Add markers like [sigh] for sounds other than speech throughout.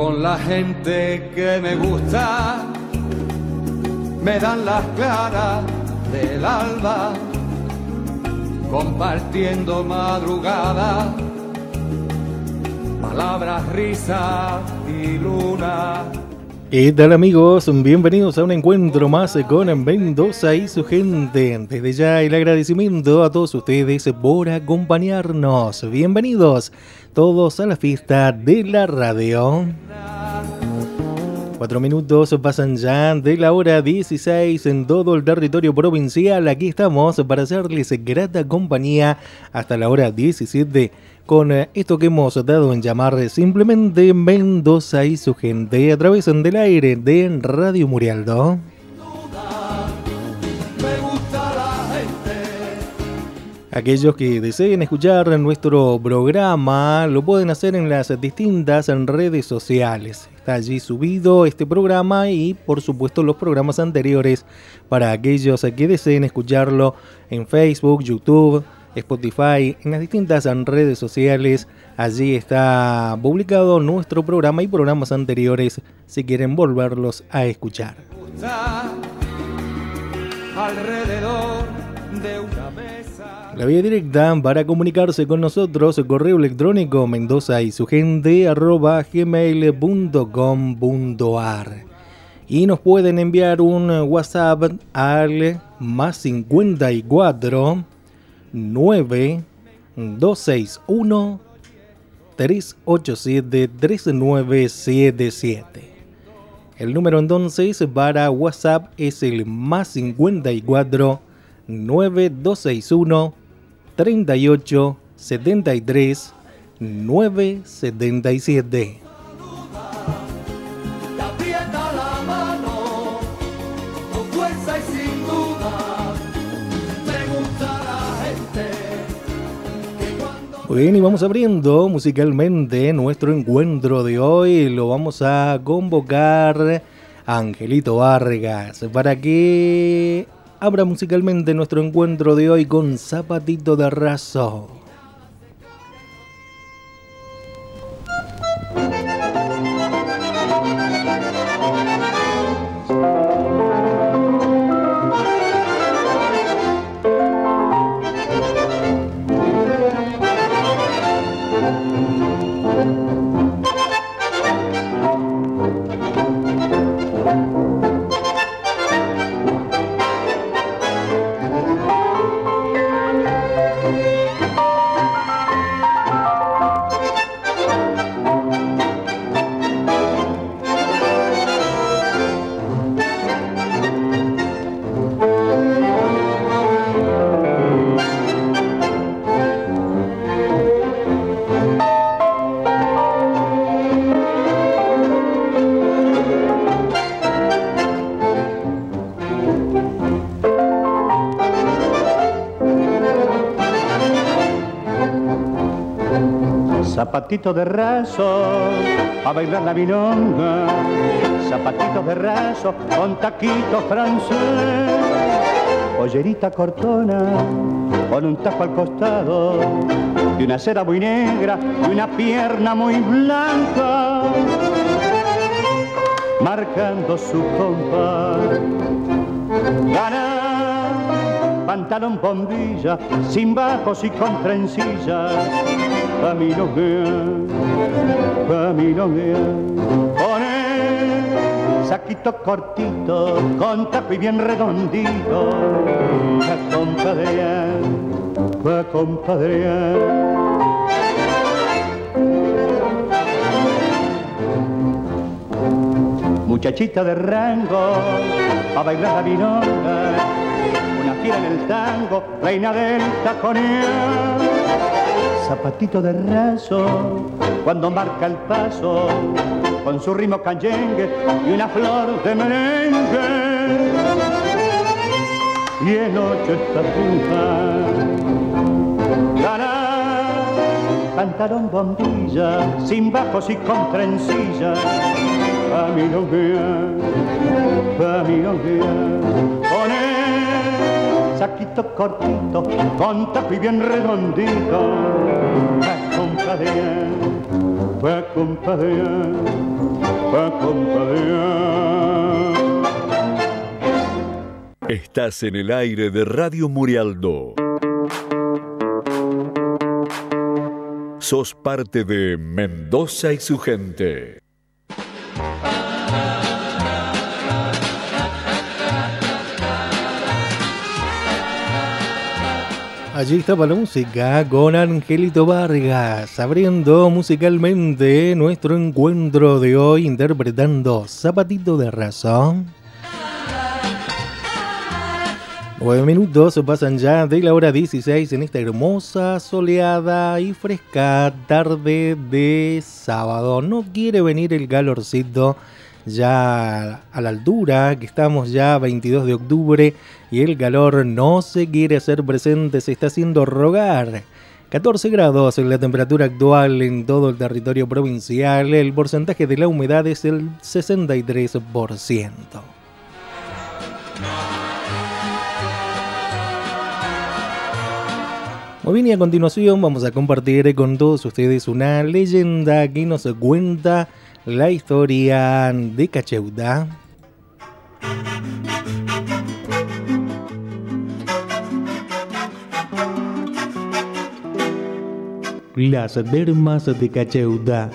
Con la gente que me gusta, me dan las claras del alba, compartiendo madrugada, palabras, risas y luna. ¿Qué tal amigos? Bienvenidos a un encuentro más con Mendoza y su gente. Desde ya el agradecimiento a todos ustedes por acompañarnos. Bienvenidos todos a la fiesta de la radio. Cuatro minutos pasan ya de la hora 16 en todo el territorio provincial. Aquí estamos para hacerles grata compañía hasta la hora 17 con esto que hemos dado en llamar simplemente Mendoza y su gente a través del aire de Radio Murialdo. Aquellos que deseen escuchar nuestro programa lo pueden hacer en las distintas redes sociales. Está allí subido este programa y por supuesto los programas anteriores para aquellos que deseen escucharlo en Facebook, YouTube, Spotify, en las distintas redes sociales. Allí está publicado nuestro programa y programas anteriores si quieren volverlos a escuchar. La vía directa para comunicarse con nosotros, correo electrónico mendoza y su gente arroba gmail.com.ar y nos pueden enviar un WhatsApp al más 54 9 261 387 3977. El número entonces para WhatsApp es el más 54 9261 38 73 977. Muy bien, y vamos abriendo musicalmente nuestro encuentro de hoy. Lo vamos a convocar a Angelito Vargas para que abra musicalmente nuestro encuentro de hoy con Zapatito de Razo. Zapatitos de raso, a bailar la milonga, zapatitos de raso con taquito francés, pollerita cortona con un tajo al costado, y una seda muy negra y una pierna muy blanca, marcando su compás. Gana pantalón bombilla, sin bajos y con trencillas camino camino Pone saquito cortito, con tapo y bien redondito, a compadrear, a compadrear. Muchachita de rango, a bailar la vinona, una fiera en el tango, reina del taconeo zapatito de raso, cuando marca el paso, con su ritmo canyengue y una flor de merengue. Y en noche está cantaron bombilla, sin bajos y con trencilla, familionguea, familionguea, saquito cortito, con tapi bien redondito, pa' compadrear, pa' compadrear, pa' compadrear. Estás en el aire de Radio Murialdo. Sos parte de Mendoza y su gente. Allí estaba la música con Angelito Vargas, abriendo musicalmente nuestro encuentro de hoy interpretando Zapatito de Razón. Nueve minutos pasan ya de la hora 16 en esta hermosa, soleada y fresca tarde de sábado. No quiere venir el calorcito ya a la altura, que estamos ya 22 de octubre y el calor no se quiere hacer presente, se está haciendo rogar. 14 grados en la temperatura actual en todo el territorio provincial, el porcentaje de la humedad es el 63%. Muy bien, y a continuación vamos a compartir con todos ustedes una leyenda que nos cuenta la historia de Cacheuta. Las dermas de Cacheuta.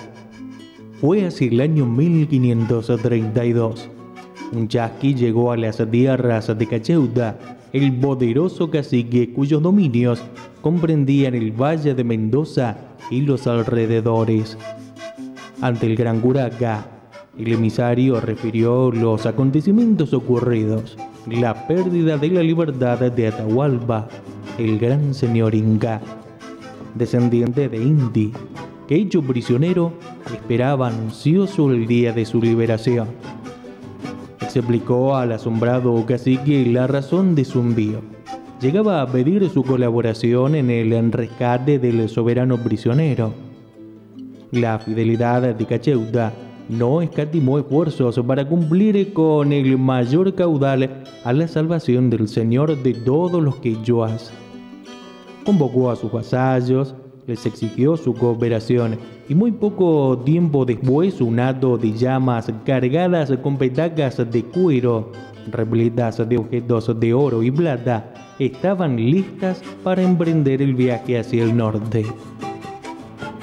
Fue hacia el año 1532. Un chasqui llegó a las tierras de Cacheuta, el poderoso cacique cuyos dominios comprendían el valle de Mendoza y los alrededores. Ante el gran Guraga, el emisario refirió los acontecimientos ocurridos, la pérdida de la libertad de Atahualpa, el gran señor Inca, descendiente de Inti, que hecho prisionero esperaba ansioso el día de su liberación. Explicó al asombrado cacique la razón de su envío. Llegaba a pedir su colaboración en el rescate del soberano prisionero la fidelidad de Cacheuta no escatimó esfuerzos para cumplir con el mayor caudal a la salvación del Señor de todos los quechuas. Convocó a sus vasallos, les exigió su cooperación y muy poco tiempo después un hato de llamas cargadas con petacas de cuero, repletas de objetos de oro y plata, estaban listas para emprender el viaje hacia el norte.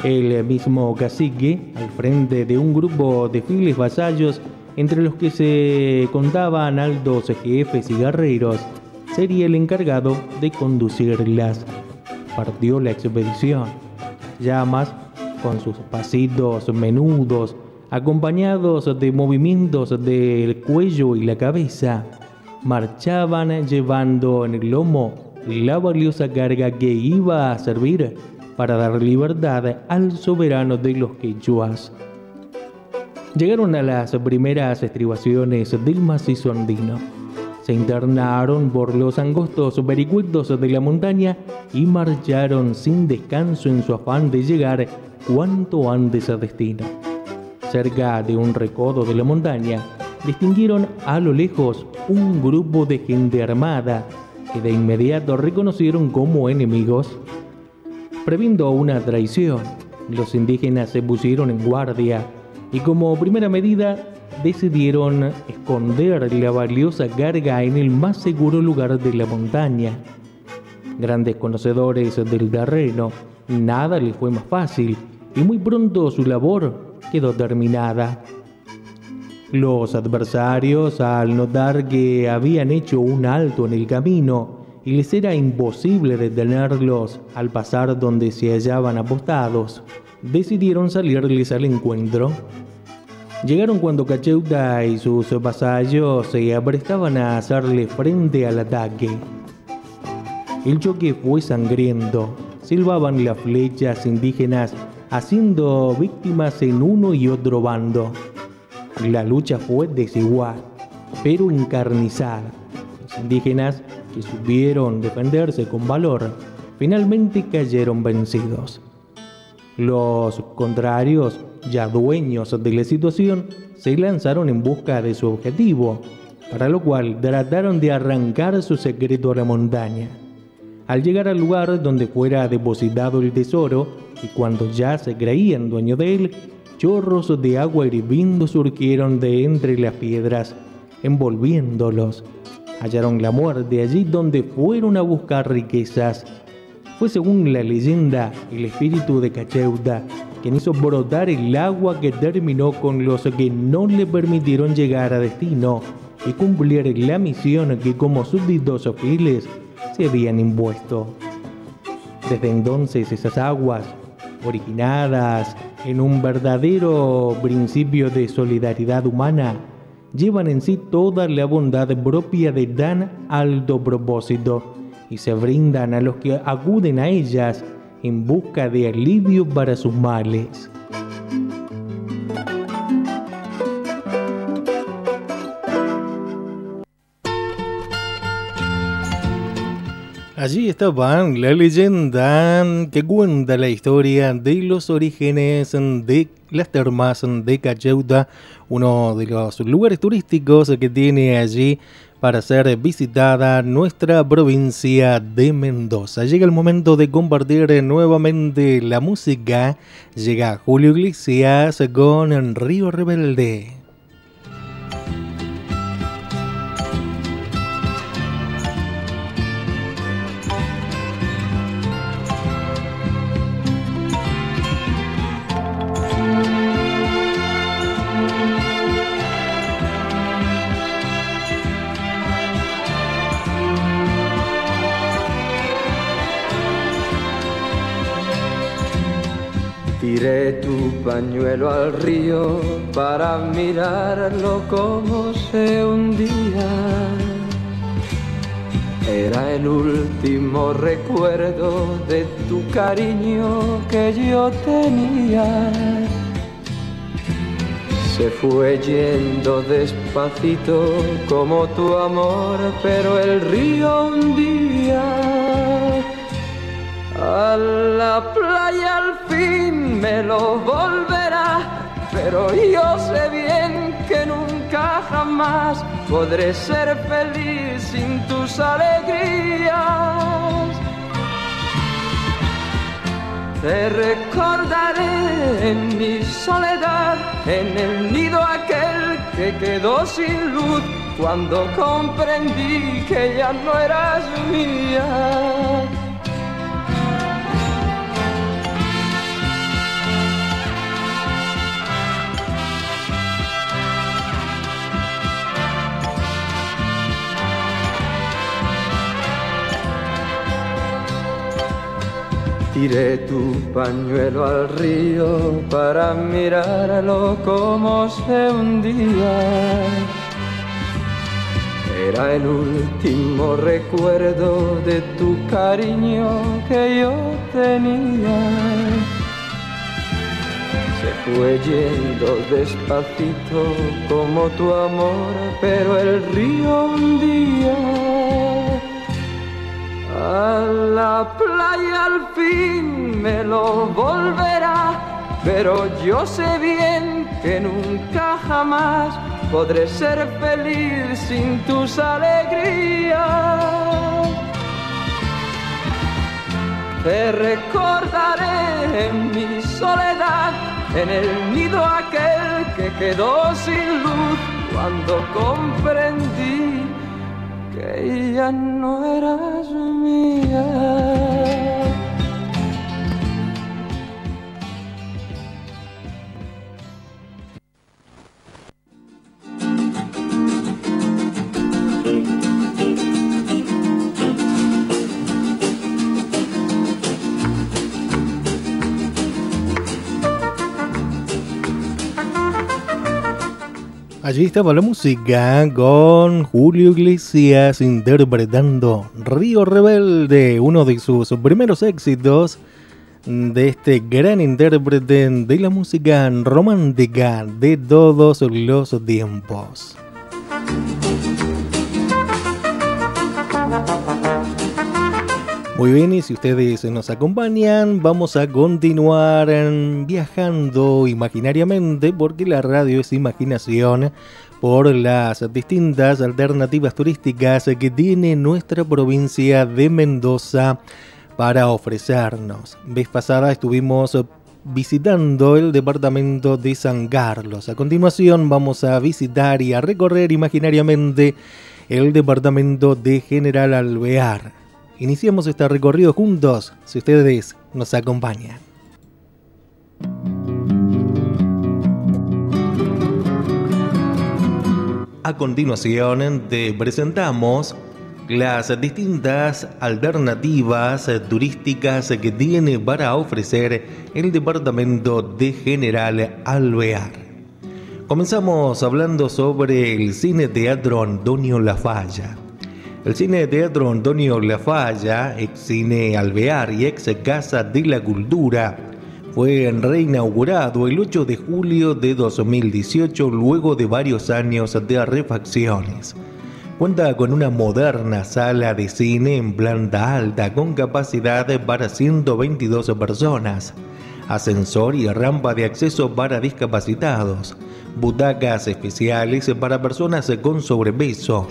El mismo cacique, al frente de un grupo de fieles vasallos, entre los que se contaban altos jefes y guerreros, sería el encargado de conducirlas. Partió la expedición. Llamas, con sus pasitos menudos, acompañados de movimientos del cuello y la cabeza, marchaban llevando en el lomo la valiosa carga que iba a servir para dar libertad al soberano de los quechuas. Llegaron a las primeras estribaciones del macizo andino. Se internaron por los angostos vericuetos de la montaña y marcharon sin descanso en su afán de llegar cuanto antes a destino. Cerca de un recodo de la montaña, distinguieron a lo lejos un grupo de gente armada que de inmediato reconocieron como enemigos Previendo una traición, los indígenas se pusieron en guardia y como primera medida decidieron esconder la valiosa carga en el más seguro lugar de la montaña. Grandes conocedores del terreno, nada les fue más fácil y muy pronto su labor quedó terminada. Los adversarios, al notar que habían hecho un alto en el camino, y les era imposible detenerlos al pasar donde se hallaban apostados, decidieron salirles al encuentro. Llegaron cuando Cacheuta y sus vasallos se aprestaban a hacerle frente al ataque. El choque fue sangriento. silbaban las flechas indígenas, haciendo víctimas en uno y otro bando. La lucha fue desigual, pero encarnizada. Los indígenas, que supieron defenderse con valor, finalmente cayeron vencidos. Los contrarios, ya dueños de la situación, se lanzaron en busca de su objetivo, para lo cual trataron de arrancar su secreto a la montaña. Al llegar al lugar donde fuera depositado el tesoro, y cuando ya se creían dueño de él, chorros de agua hirviendo surgieron de entre las piedras, envolviéndolos. Hallaron la muerte allí donde fueron a buscar riquezas. Fue según la leyenda el espíritu de Cacheuta quien hizo brotar el agua que terminó con los que no le permitieron llegar a destino y cumplir la misión que como súbditos fieles se habían impuesto. Desde entonces esas aguas, originadas en un verdadero principio de solidaridad humana, llevan en sí toda la bondad propia de tan alto propósito y se brindan a los que acuden a ellas en busca de alivio para sus males. Allí estaba la leyenda que cuenta la historia de los orígenes de las termas de Cacheuta, uno de los lugares turísticos que tiene allí para ser visitada nuestra provincia de Mendoza. Llega el momento de compartir nuevamente la música. Llega Julio Iglesias con Río Rebelde. Pañuelo al río para mirarlo como se hundía. Era el último recuerdo de tu cariño que yo tenía. Se fue yendo despacito como tu amor, pero el río hundía a la playa al fin me lo volverá, pero yo sé bien que nunca jamás podré ser feliz sin tus alegrías. Te recordaré en mi soledad, en el nido aquel que quedó sin luz, cuando comprendí que ya no eras mía. Tiré tu pañuelo al río para mirarlo como se hundía. Era el último recuerdo de tu cariño que yo tenía. Se fue yendo despacito como tu amor, pero el río hundía a la playa al fin me lo volverá, pero yo sé bien que nunca jamás podré ser feliz sin tus alegrías. Te recordaré en mi soledad, en el nido aquel que quedó sin luz cuando comprendí que ya no eras mía. Allí estaba la música con Julio Iglesias interpretando Río Rebelde, uno de sus primeros éxitos de este gran intérprete de la música romántica de todos los tiempos. Muy bien, y si ustedes nos acompañan, vamos a continuar viajando imaginariamente, porque la radio es imaginación, por las distintas alternativas turísticas que tiene nuestra provincia de Mendoza para ofrecernos. Vez pasada estuvimos visitando el departamento de San Carlos. A continuación vamos a visitar y a recorrer imaginariamente el departamento de General Alvear. Iniciamos este recorrido juntos, si ustedes nos acompañan. A continuación te presentamos las distintas alternativas turísticas que tiene para ofrecer el departamento de General Alvear. Comenzamos hablando sobre el cine teatro Antonio Lafalla. El cine teatro Antonio Lafalla, ex cine Alvear y ex Casa de la Cultura, fue reinaugurado el 8 de julio de 2018 luego de varios años de refacciones. Cuenta con una moderna sala de cine en planta alta con capacidad para 122 personas, ascensor y rampa de acceso para discapacitados, butacas especiales para personas con sobrepeso,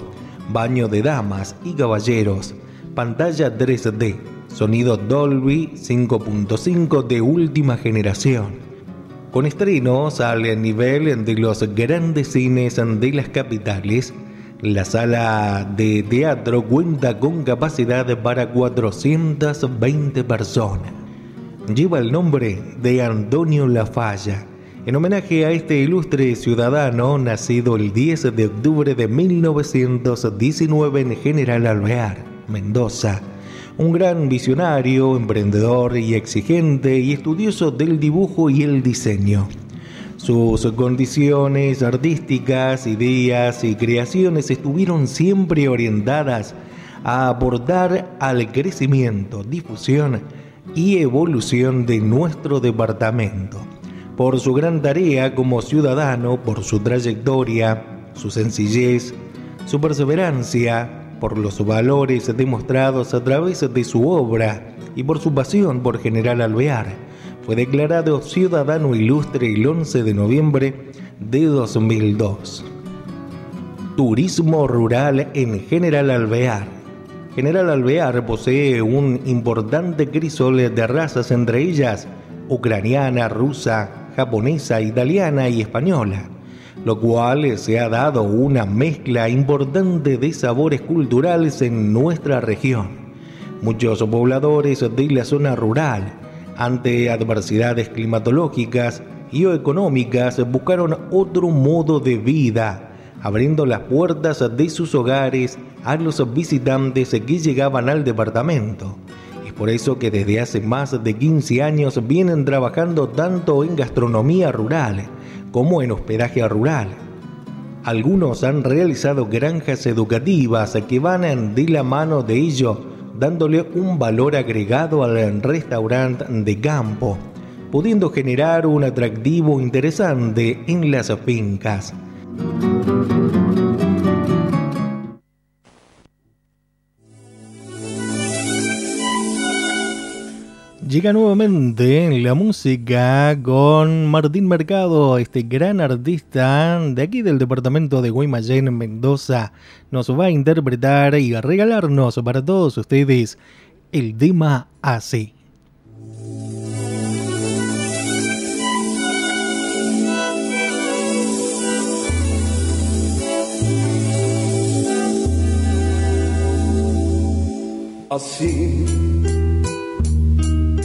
baño de damas y caballeros, pantalla 3D, sonido Dolby 5.5 de última generación. Con estrenos al nivel de los grandes cines de las capitales, la sala de teatro cuenta con capacidad para 420 personas. Lleva el nombre de Antonio Lafalla, en homenaje a este ilustre ciudadano nacido el 10 de octubre de 1919 en General Alvear, Mendoza. Un gran visionario, emprendedor y exigente y estudioso del dibujo y el diseño. Sus condiciones artísticas, ideas y creaciones estuvieron siempre orientadas a aportar al crecimiento, difusión y evolución de nuestro departamento. Por su gran tarea como ciudadano, por su trayectoria, su sencillez, su perseverancia, por los valores demostrados a través de su obra y por su pasión por General Alvear fue declarado ciudadano ilustre el 11 de noviembre de 2002. Turismo rural en General Alvear. General Alvear posee un importante crisol de razas, entre ellas ucraniana, rusa, japonesa, italiana y española, lo cual se ha dado una mezcla importante de sabores culturales en nuestra región. Muchos pobladores de la zona rural ante adversidades climatológicas y o económicas, buscaron otro modo de vida, abriendo las puertas de sus hogares a los visitantes que llegaban al departamento. Por eso que desde hace más de 15 años vienen trabajando tanto en gastronomía rural como en hospedaje rural. Algunos han realizado granjas educativas que van de la mano de ello dándole un valor agregado al restaurante de campo, pudiendo generar un atractivo interesante en las fincas. Llega nuevamente la música con Martín Mercado, este gran artista de aquí del departamento de Guaymallén, Mendoza. Nos va a interpretar y a regalarnos para todos ustedes el tema así. Así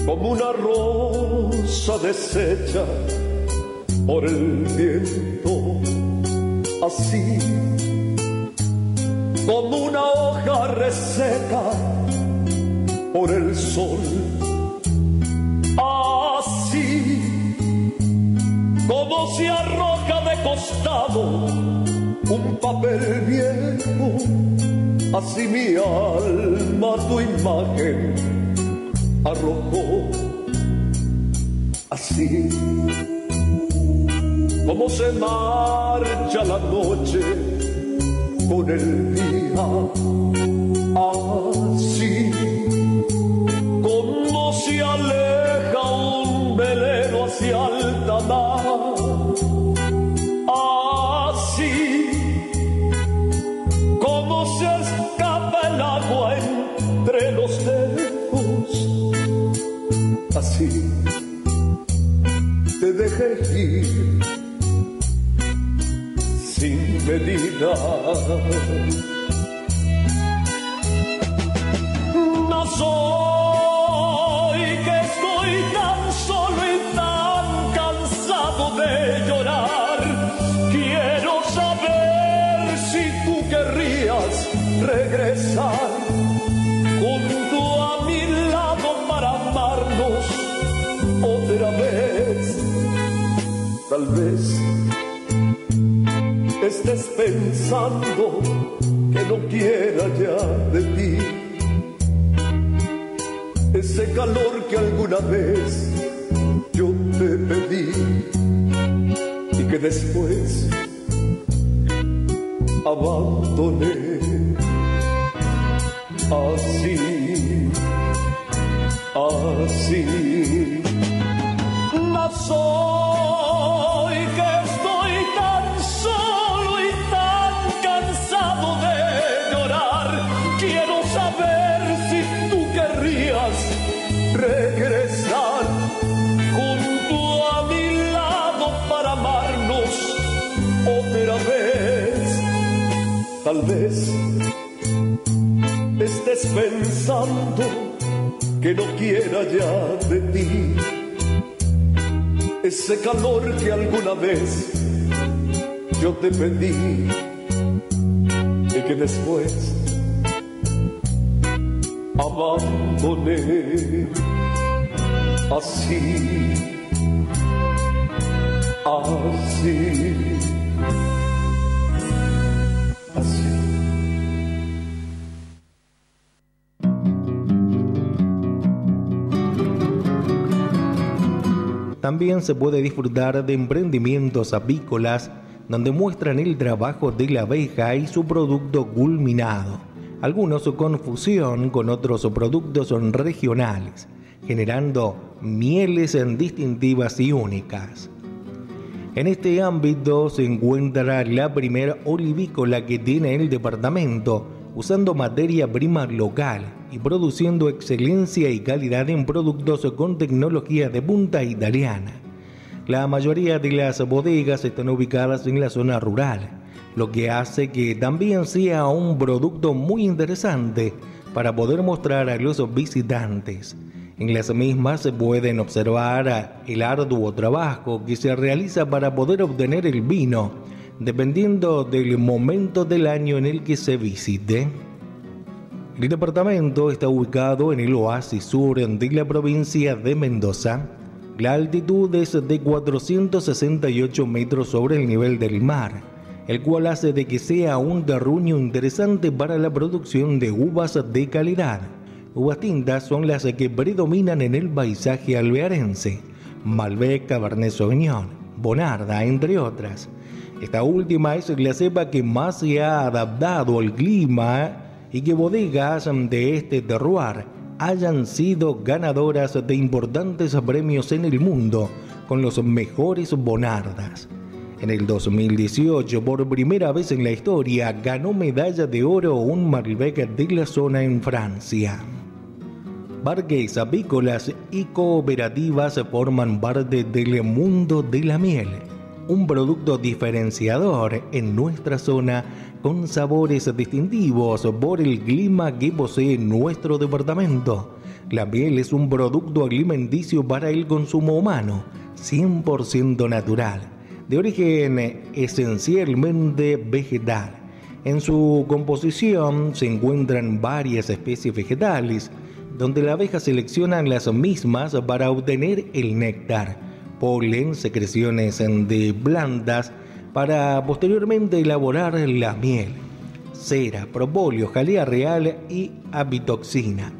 como una rosa deshecha por el viento, así como una hoja reseca por el sol, así como se arroja de costado un papel viejo, así mi alma tu imagen arrojó, así. Como se marcha la noche con el día, sin medida. Vez estés pensando que no quiera ya de ti ese calor que alguna vez yo te pedí y que después abandoné así, así. No Tal vez estés pensando que no quiera ya de ti ese calor que alguna vez yo te pedí y que después abandoné. Así, así, También se puede disfrutar de emprendimientos apícolas donde muestran el trabajo de la abeja y su producto culminado, algunos con fusión con otros productos regionales, generando mieles en distintivas y únicas. En este ámbito se encuentra la primera olivícola que tiene el departamento, usando materia prima local y produciendo excelencia y calidad en productos con tecnología de punta italiana. La mayoría de las bodegas están ubicadas en la zona rural, lo que hace que también sea un producto muy interesante para poder mostrar a los visitantes. En las mismas se pueden observar el arduo trabajo que se realiza para poder obtener el vino, dependiendo del momento del año en el que se visite. El departamento está ubicado en el oasis sur de la provincia de Mendoza. La altitud es de 468 metros sobre el nivel del mar, el cual hace de que sea un terruño interesante para la producción de uvas de calidad. Uvas tintas son las que predominan en el paisaje alvearense, Malbec, Cabernet Sauvignon, Bonarda, entre otras. Esta última es la cepa que más se ha adaptado al clima y que bodegas de este terroir hayan sido ganadoras de importantes premios en el mundo con los mejores bonardas. En el 2018, por primera vez en la historia, ganó medalla de oro un Malbec de la zona en Francia. Parques apícolas y cooperativas forman parte del mundo de la miel, un producto diferenciador en nuestra zona con sabores distintivos por el clima que posee nuestro departamento. La miel es un producto alimenticio para el consumo humano, 100% natural, de origen esencialmente vegetal. En su composición se encuentran varias especies vegetales, donde la abeja selecciona las mismas para obtener el néctar, polen, secreciones de plantas, para posteriormente elaborar la miel, cera, propóleo, jalea real y apitoxina.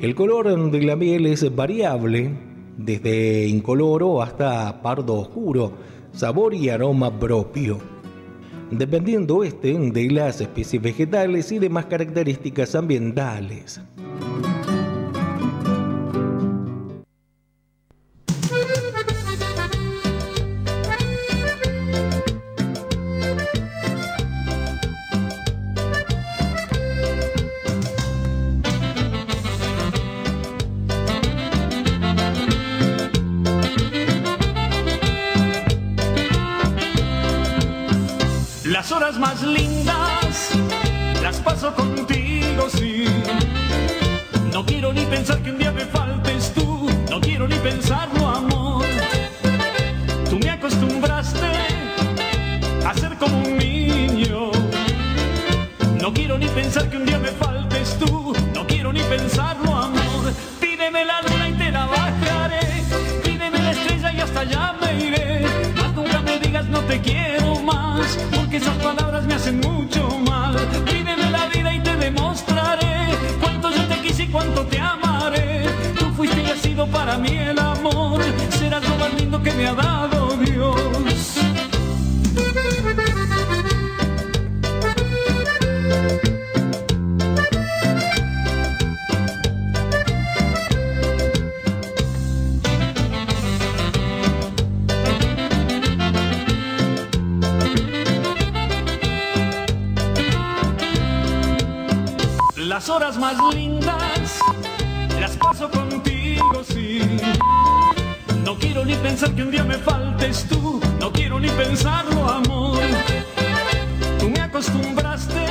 El color de la miel es variable, desde incoloro hasta pardo oscuro, sabor y aroma propio. Dependiendo este de las especies vegetales y demás características ambientales. Más lindas las paso contigo, sí. No quiero ni pensar que un día me faltes tú, no quiero ni pensarlo, amor. Tú me acostumbraste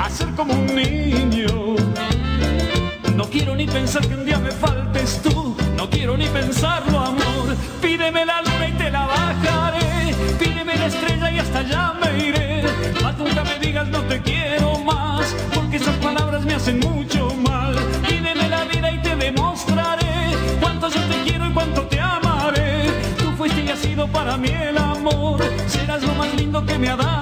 a ser como un hacen mucho mal. Pídeme la vida y te demostraré cuánto yo te quiero y cuánto te amaré. Tú fuiste y has sido para mí el amor, serás lo más lindo que me ha dado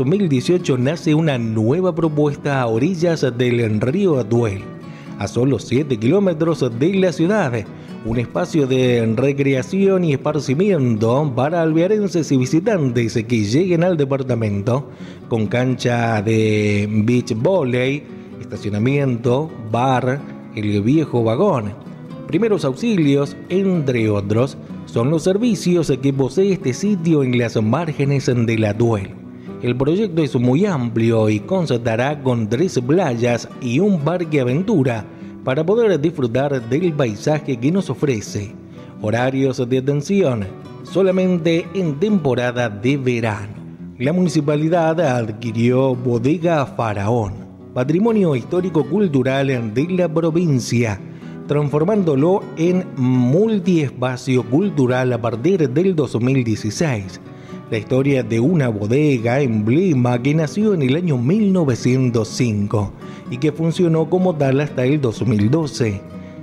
2018 nace una nueva propuesta a orillas del río Duel, a solo 7 kilómetros de la ciudad. Un espacio de recreación y esparcimiento para alvearenses y visitantes que lleguen al departamento, con cancha de beach volley, estacionamiento, bar, el viejo vagón. Primeros auxilios, entre otros, son los servicios que posee este sitio en las márgenes de la Duel. El proyecto es muy amplio y constará con tres playas y un parque aventura para poder disfrutar del paisaje que nos ofrece. Horarios de atención solamente en temporada de verano. La municipalidad adquirió Bodega Faraón patrimonio histórico-cultural de la provincia, transformándolo en multiespacio cultural a partir del 2016. La historia de una bodega emblema que nació en el año 1905 y que funcionó como tal hasta el 2012,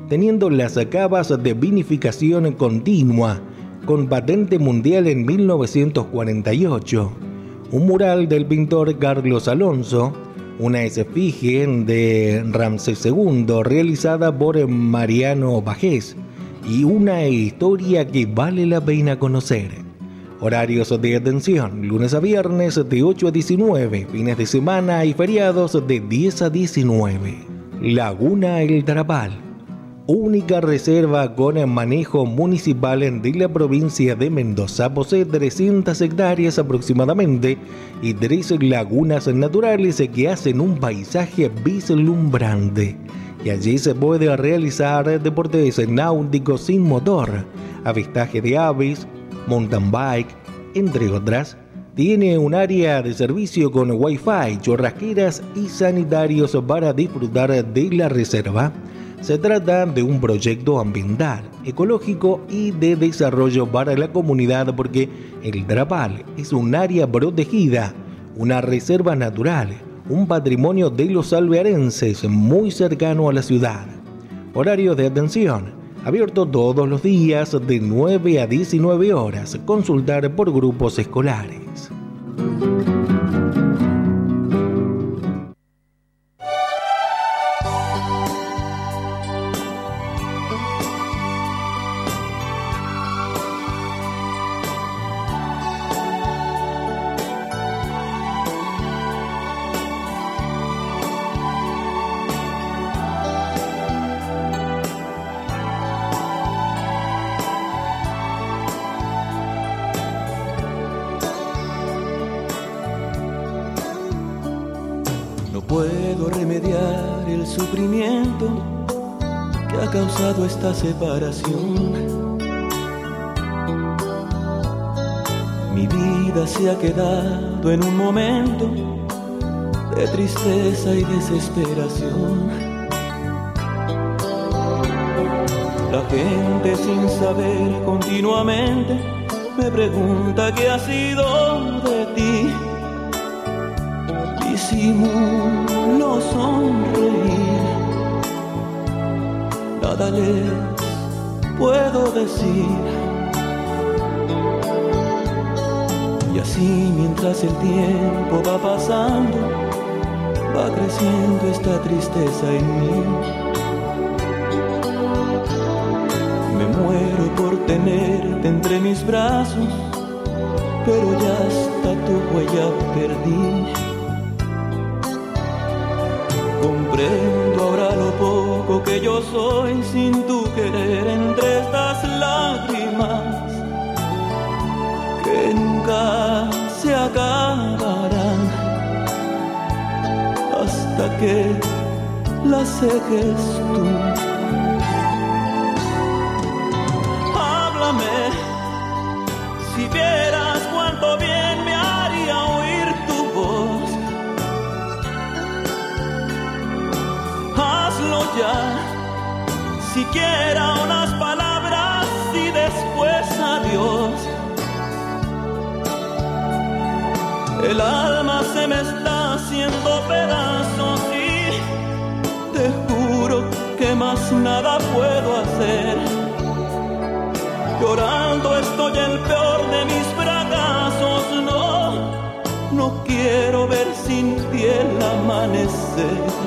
teniendo las acabas de vinificación continua, con patente mundial en 1948. Un mural del pintor Carlos Alonso una esfinge de Ramsés II realizada por Mariano Bajés y una historia que vale la pena conocer. Horarios de atención, lunes a viernes de 8 a 19, fines de semana y feriados de 10 a 19. Laguna El Tarapal, única reserva con manejo municipal de la provincia de Mendoza. Posee 300 hectáreas aproximadamente y tres lagunas naturales que hacen un paisaje vislumbrante. Y allí se puede realizar deportes náuticos sin motor, avistaje de aves, mountain bike, entre otras. Tiene un área de servicio con wifi, chorrasqueras y sanitarios para disfrutar de la reserva. Se trata de un proyecto ambiental, ecológico y de desarrollo para la comunidad porque el Drapal es un área protegida, una reserva natural, un patrimonio de los alvearenses muy cercano a la ciudad. Horario de atención. Abierto todos los días de 9 a 19 horas. Consultar por grupos escolares. Separación. Mi vida se ha quedado en un momento de tristeza y desesperación. La gente sin saber continuamente me pregunta qué ha sido de ti. Disimulo sonreír nada les puedo decir. Y así mientras el tiempo va pasando, va creciendo esta tristeza en mí. Me muero por tenerte entre mis brazos, pero ya hasta tu huella perdí. Comprendo que yo soy sin tu querer entre estas lágrimas que nunca se acabarán hasta que las seques tú. Háblame si vieras siquiera unas palabras y después adiós. El alma se me está haciendo pedazos y te juro que más nada puedo hacer. Llorando estoy el peor de mis fracasos, no, no quiero ver sin ti el amanecer.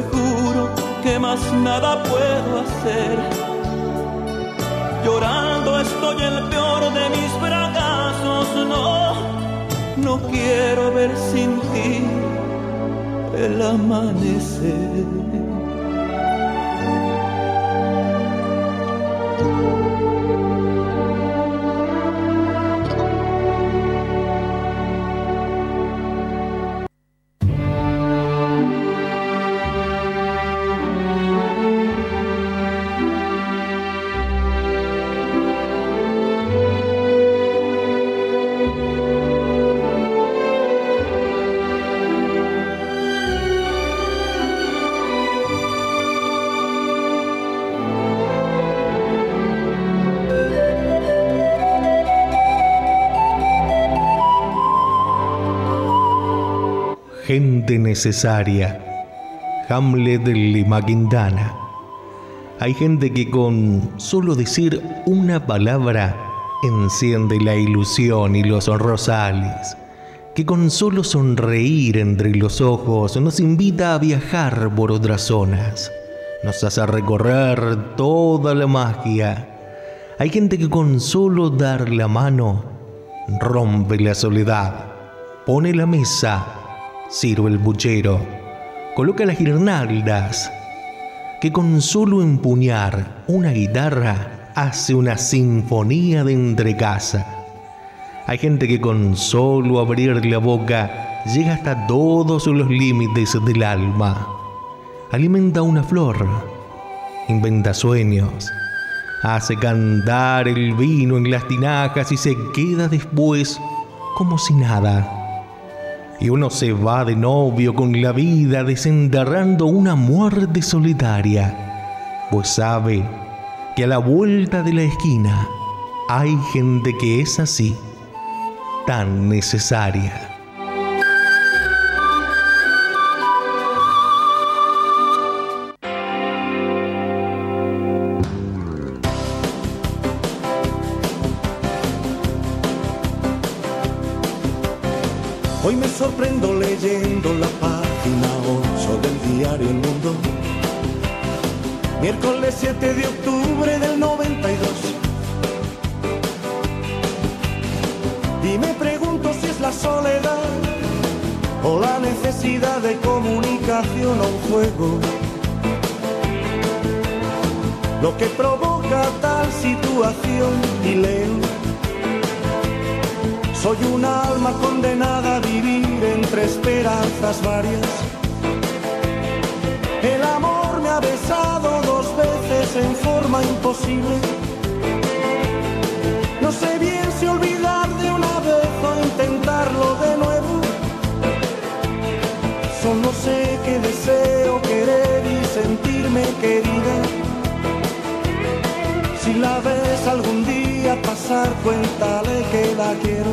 te juro que más nada puedo hacer. Llorando estoy el peor de mis fracasos, no, no quiero ver sin ti el amanecer. Necesaria. Hamlet de Lima Quintana. Hay gente que con solo decir una palabra enciende la ilusión y los rosales, que con solo sonreír entre los ojos nos invita a viajar por otras zonas, nos hace recorrer toda la magia. Hay gente que con solo dar la mano rompe la soledad, pone la mesa sirve el buchero, coloca las guirnaldas, que con solo empuñar una guitarra hace una sinfonía de entrecasa. Hay gente que con solo abrir la boca llega hasta todos los límites del alma. Alimenta una flor, inventa sueños, hace cantar el vino en las tinajas y se queda después como si nada y uno se va de novio con la vida desenterrando una muerte solitaria, pues sabe que a la vuelta de la esquina hay gente que es así, tan necesaria. Leyendo la página 8 del diario El Mundo. Miércoles 7 de octubre del 92. Y me pregunto si es la soledad o la necesidad de comunicación o un juego. Lo que provoca tal situación y leo soy un alma condenada a vivir entre esperanzas varias. El amor me ha besado dos veces en forma imposible. No sé bien si olvidar de una vez o intentarlo de nuevo. Solo sé que deseo querer y sentirme querida. Si la ves algún pasar, cuéntale que la quiero.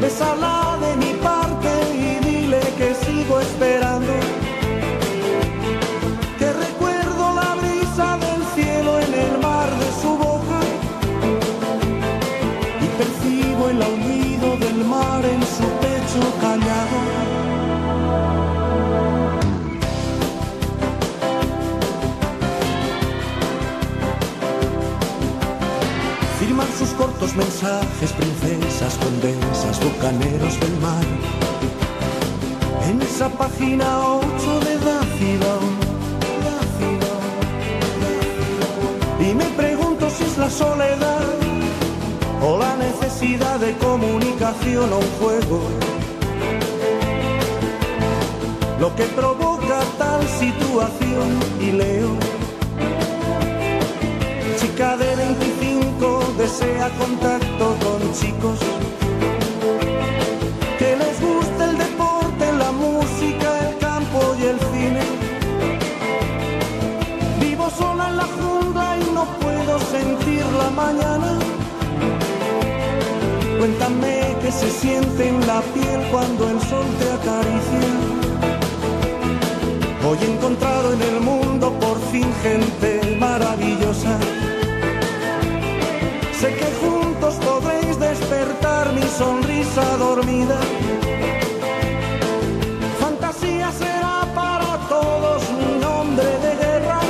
Bésala de mi parte y dile que sigo esperando. Mensajes, princesas, condensas, bucaneros del mar. En esa página 8 de Dácido, Y me pregunto si es la soledad o la necesidad de comunicación o un juego. Lo que provoca tal situación y leo. Chica de 25 desea contacto con chicos que les guste el deporte, la música, el campo y el cine. Vivo sola en la jungla y no puedo sentir la mañana. Cuéntame qué se siente en la piel cuando el sol te acaricia. Hoy he encontrado en el mundo por fin gente maravillosa. Dormida. Fantasía será para todos mi nombre de guerra.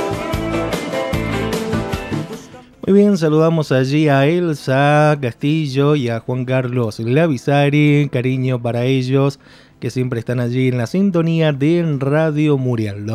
Muy bien, saludamos allí a Elsa Castillo y a Juan Carlos Lavisari. Cariño para ellos que siempre están allí en la sintonía de Radio Muriel,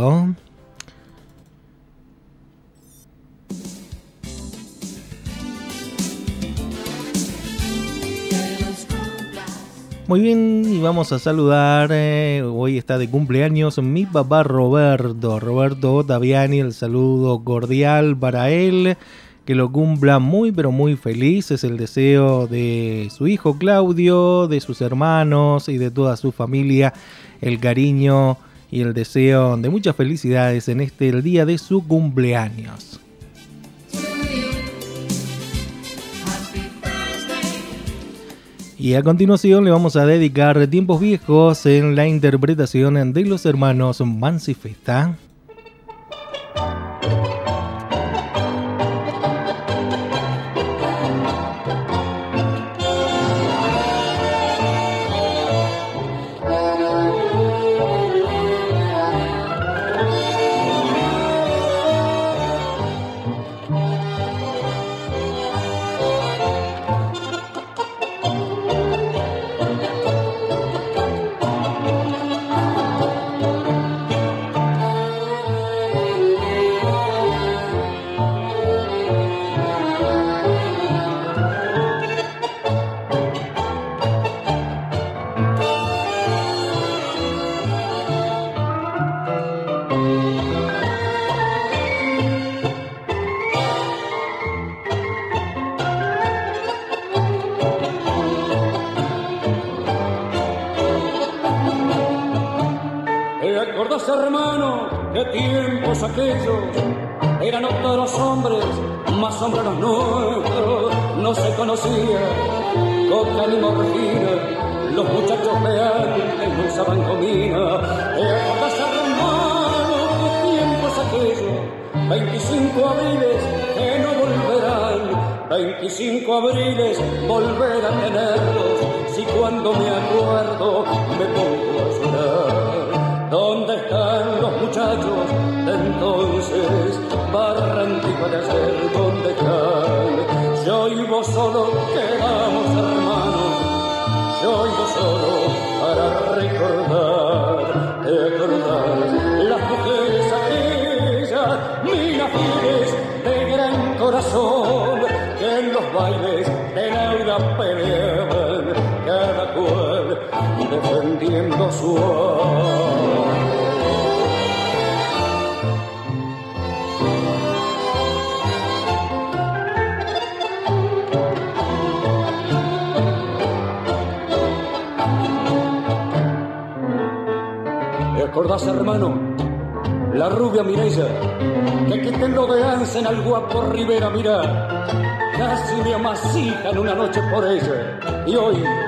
Muy bien, y vamos a saludar, eh, hoy está de cumpleaños mi papá Roberto, Roberto Otaviani, el saludo cordial para él, que lo cumpla muy pero muy feliz, es el deseo de su hijo Claudio, de sus hermanos y de toda su familia, el cariño y el deseo de muchas felicidades en este el día de su cumpleaños. Y a continuación le vamos a dedicar tiempos viejos en la interpretación de los hermanos aquellos eran otros hombres, más hombres los nuestros, no se conocía coca ni morfina, los muchachos peantes no usaban comida, épocas hermanos, qué tiempos aquellos, 25 abriles que no volverán, 25 abriles volver a tenerlos, si cuando me acuerdo me pongo a llorar. ¿Dónde están los muchachos de entonces? Barranquilla de ayer, ¿dónde están? Yo y vos solo quedamos hermanos, yo y vos solo para recordar, recordar las mujeres aquellas, minafines de gran corazón, que en los bailes de la peleaban cada cual defendiendo su alma. ¿Recordás, hermano? La rubia Mireya, que aquí te rodeanza en el guapo Rivera, mira, casi me amasija en una noche por ella, y hoy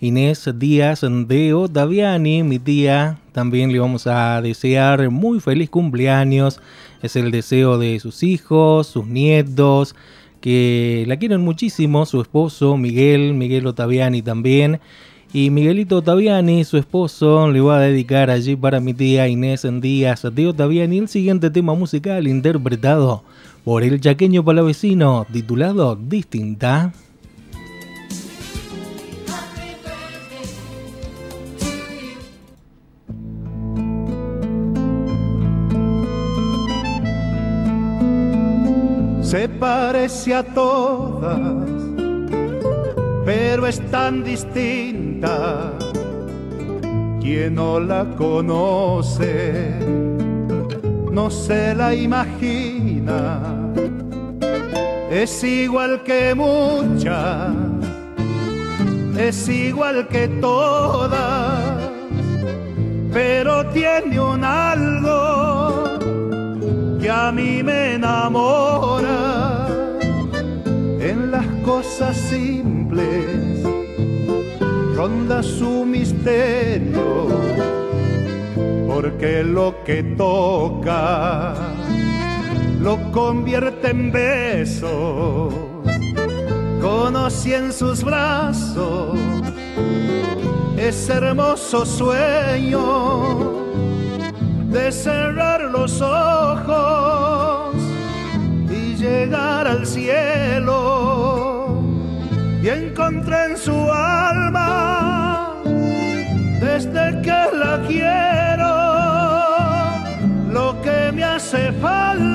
Inés Díaz de Otaviani, mi tía. También le vamos a desear muy feliz cumpleaños. Es el deseo de sus hijos, sus nietos, que la quieren muchísimo, su esposo Miguel, Miguel Otaviani también. Y Miguelito Otaviani, su esposo, le va a dedicar allí para mi tía Inés Díaz de Otaviani el siguiente tema musical interpretado por el chaqueño palavecino titulado Distinta. Se parece a todas, pero es tan distinta. Quien no la conoce, no se la imagina es igual que muchas, es igual que todas, pero tiene un algo que a mí me enamora en las cosas simples, ronda su misterio, porque lo que toca lo convierte en besos. Conocí en sus brazos ese hermoso sueño de cerrar ojos y llegar al cielo. Y encontré en su alma desde que la quiero lo que me hace falta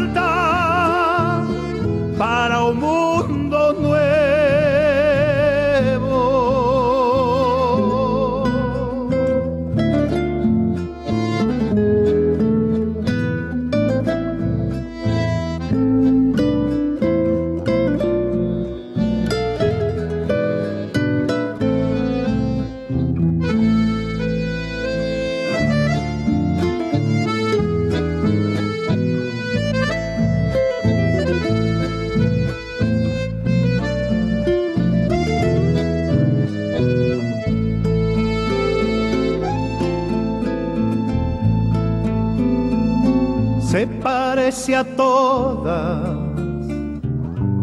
todas,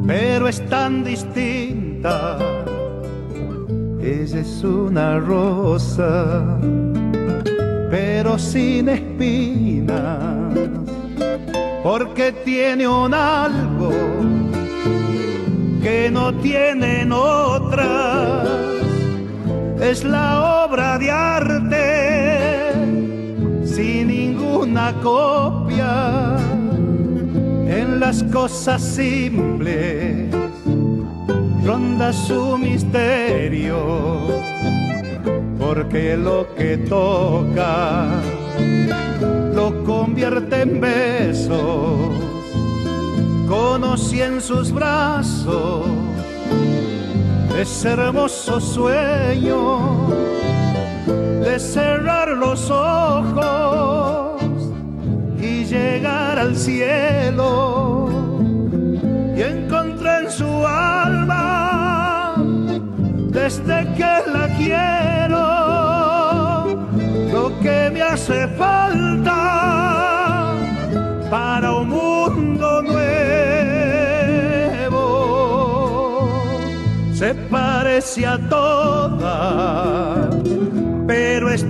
pero es tan distinta. Ella es una rosa, pero sin espinas, porque tiene un algo que no tienen otras. Es la obra de arte sin ninguna copia las cosas simples ronda su misterio, porque lo que toca lo convierte en besos, conocí en sus brazos ese hermoso sueño de cerrar los ojos llegar al cielo y encontré en su alma desde que la quiero. Lo que me hace falta para un mundo nuevo se parece a todas pero es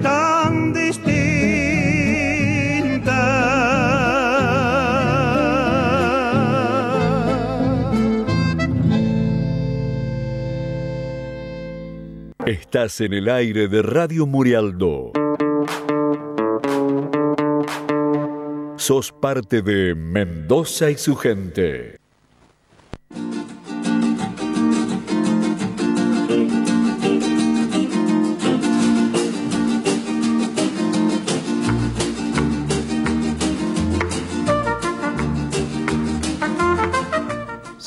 Estás en el aire de Radio Murialdo. Sos parte de Mendoza y su gente.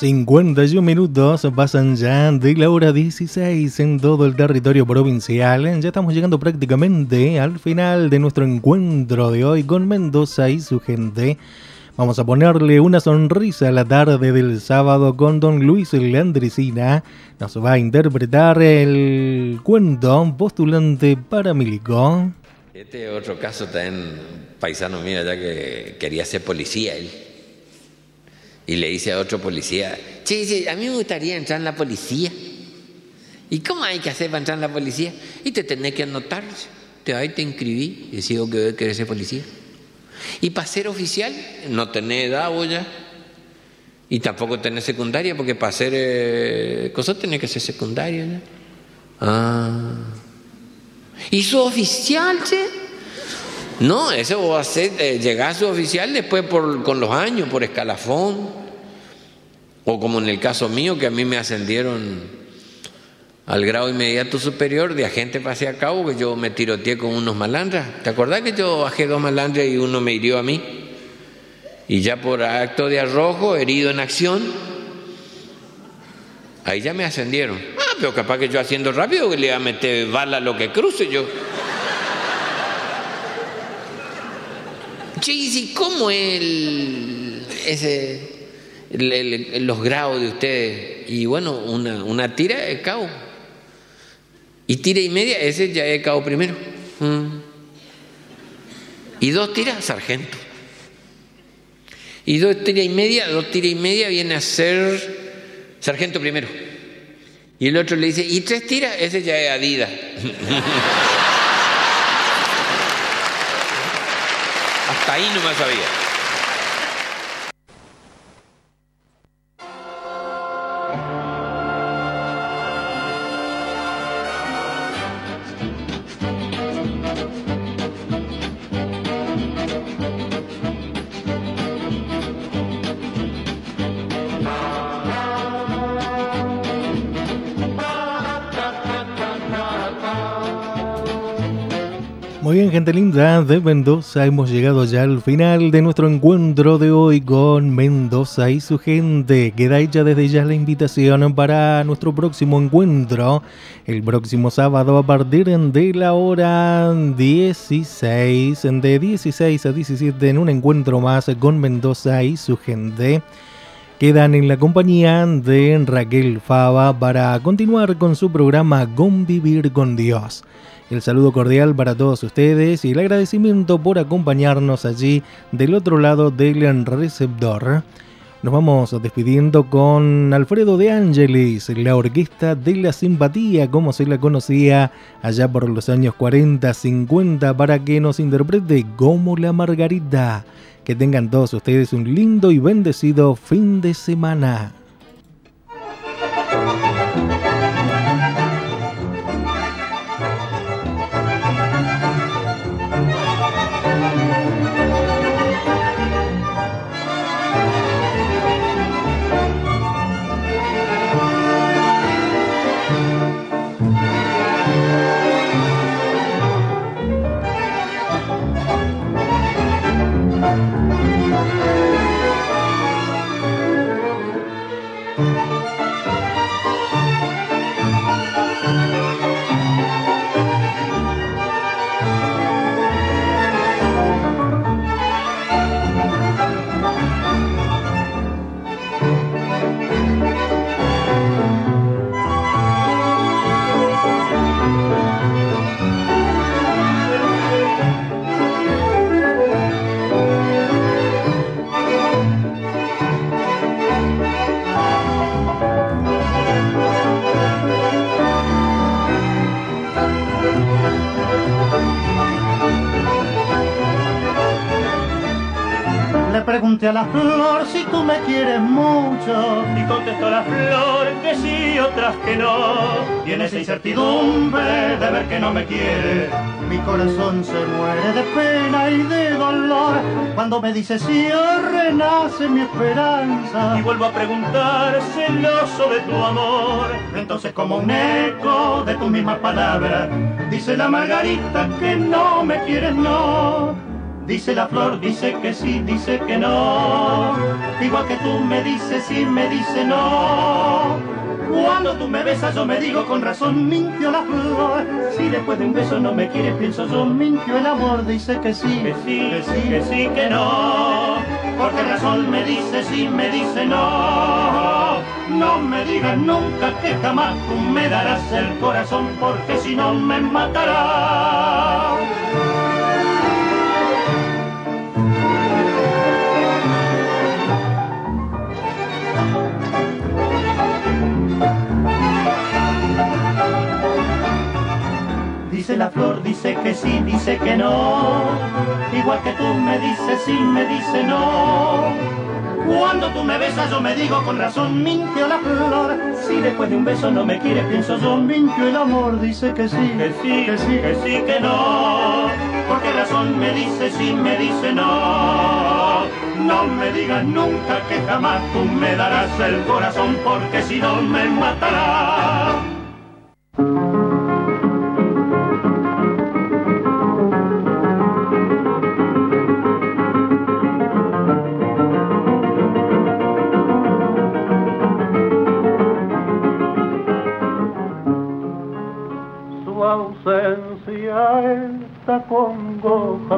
...51 minutos pasan ya de la hora 16 en todo el territorio provincial. Ya estamos llegando prácticamente al final de nuestro encuentro de hoy con Mendoza y su gente. Vamos a ponerle una sonrisa a la tarde del sábado con don Luis Landricina. Nos va a interpretar el cuento postulante paramilico. Este otro caso también paisano mío, ya que quería ser policía él. Y le dice a otro policía, che, sí, a mí me gustaría entrar en la policía. ¿Y cómo hay que hacer para entrar en la policía? Y te tenés que anotar. Te ahí te inscribí y decido que querés ser policía. Y para ser oficial, no tenés edad vos ya. Y tampoco tenés secundaria, porque para ser eh, cosas tenés que ser secundaria ya. Ah. ¿Y su oficial, che? No, eso va a ser, eh, llegar a su oficial después por, con los años, por escalafón. O como en el caso mío, que a mí me ascendieron al grado inmediato superior de agente pase a cabo, que yo me tiroteé con unos malandras. ¿Te acordás que yo bajé dos malandras y uno me hirió a mí? Y ya por acto de arrojo, herido en acción, ahí ya me ascendieron. Ah, pero capaz que yo haciendo rápido que le iba a meter bala a lo que cruce yo. ¿Y cómo el, ese, los grados de ustedes? Y bueno, una, una tira de cabo. Y tira y media, ese ya es cabo primero. Mm. Y dos tiras, sargento. Y dos tiras y media, dos tiras y media viene a ser sargento primero. Y el otro le dice, ¿y tres tiras? Ese ya es Adidas. [laughs] Hasta ahí no me sabía. Bien, gente linda de Mendoza, hemos llegado ya al final de nuestro encuentro de hoy con Mendoza y su gente. Queda hecha desde ya la invitación para nuestro próximo encuentro, el próximo sábado a partir de la hora 16, de 16 a 17 en un encuentro más con Mendoza y su gente. Quedan en la compañía de Raquel Fava para continuar con su programa Convivir con Dios. El saludo cordial para todos ustedes y el agradecimiento por acompañarnos allí del otro lado del receptor. Nos vamos despidiendo con Alfredo de Ángeles, la orquesta de la simpatía, como se la conocía allá por los años 40-50, para que nos interprete como la Margarita. Que tengan todos ustedes un lindo y bendecido fin de semana. La flor si tú me quieres mucho. Y contestó la flor que sí, otras que no. Y en esa incertidumbre de ver que no me quiere, mi corazón se muere de pena y de dolor. Cuando me dice sí, renace mi esperanza. Y vuelvo a preguntar, celoso de tu amor. Entonces como un eco de tus mismas palabras, dice la margarita que no me quieres, no Dice la flor, dice que sí, dice que no. Igual que tú me dices sí, me dice no. Cuando tú me besas yo me digo con razón, mintió la flor. Si después de un beso no me quieres, pienso yo, mintió el amor. Dice que sí, que sí, que sí, que sí, que no. Porque razón me dice sí, me dice no. No me digas nunca que jamás tú me darás el corazón, porque si no me matarás. Dice la flor, dice que sí, dice que no. Igual que tú me dices sí, me dice no. Cuando tú me besas yo me digo con razón, mintió la flor. Si después de un beso no me quiere, pienso yo, mintió el amor. Dice que sí, que sí, que sí, que sí, que no. Porque razón me dice sí, me dice no. No me digas nunca que jamás tú me darás el corazón, porque si no me matarás.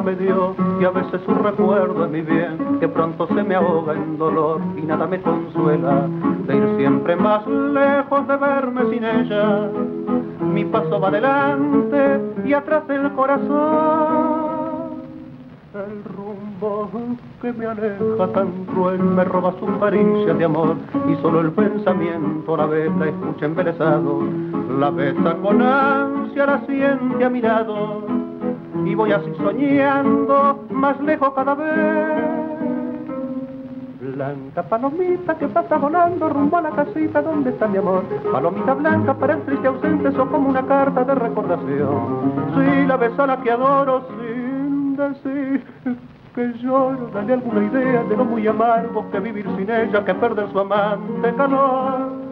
Y a veces su recuerdo es mi bien que pronto se me ahoga en dolor y nada me consuela de ir siempre más lejos de verme sin ella. Mi paso va adelante y atrás el corazón el rumbo que me aleja tan cruel me roba su caricia de amor y solo el pensamiento la vez la escucha embelesado la besa con ansia la siente a mi lado y voy así soñando más lejos cada vez blanca, palomita que pasa volando rumbo a la casita donde está mi amor. Palomita blanca para el triste ausente, sos como una carta de recordación. Si la ves a la que adoro sin decir que lloro, dale alguna idea de lo muy amargo que vivir sin ella, que perder su amante calor.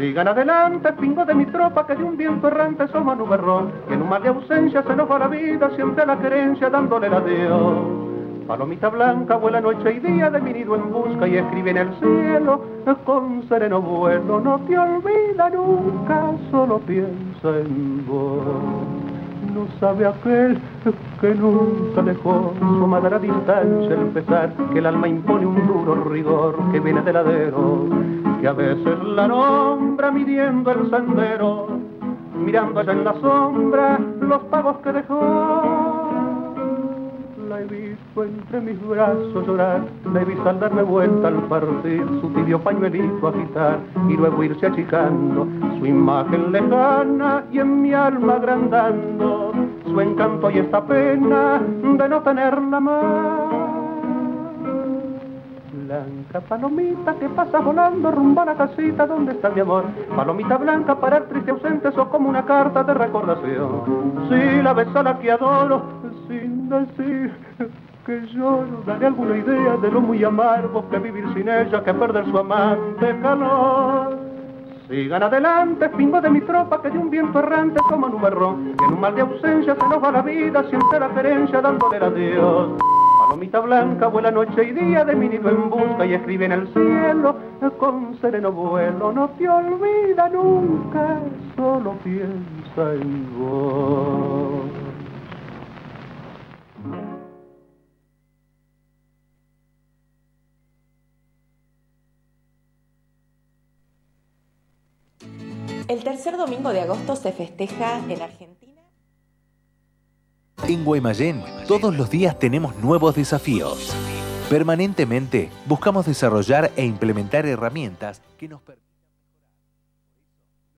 Sigan adelante, pingo de mi tropa, que de un viento errante somos nuberrón, que en un mar de ausencia se nos va la vida, siempre la querencia dándole el adiós. Palomita blanca vuela noche y día de mi nido en busca y escribe en el cielo con sereno vuelo. No te olvida nunca, solo piensa en vos. No sabe aquel que nunca dejó su madre a distancia el pesar que el alma impone un duro rigor que viene del ladero, que a veces la nombra midiendo el sendero, mirando allá en la sombra los pagos que dejó he visto entre mis brazos llorar, he visto al darme vuelta al partir, su tibio pañuelito agitar y luego irse achicando, su imagen lejana y en mi alma agrandando, su encanto y esta pena de no tenerla más blanca, palomita que pasa volando rumbo a la casita donde está mi amor. Palomita blanca para el triste ausente, sos como una carta de recordación. Si la ves a la que adoro, sin decir que lloro, daré alguna idea de lo muy amargo que vivir sin ella, que perder su amante calor. Sigan adelante, pingo de mi tropa que de un viento errante como nubarrón, que en un mal de ausencia se nos va la vida, siempre la querencia dándole adiós. Palomita blanca vuela noche y día de mi nido en busca y escribe en el cielo con sereno vuelo. No te olvida nunca, solo piensa en vos. El tercer domingo de agosto se festeja en Argentina. En Guaymallén, todos los días tenemos nuevos desafíos. Permanentemente buscamos desarrollar e implementar herramientas que nos permitan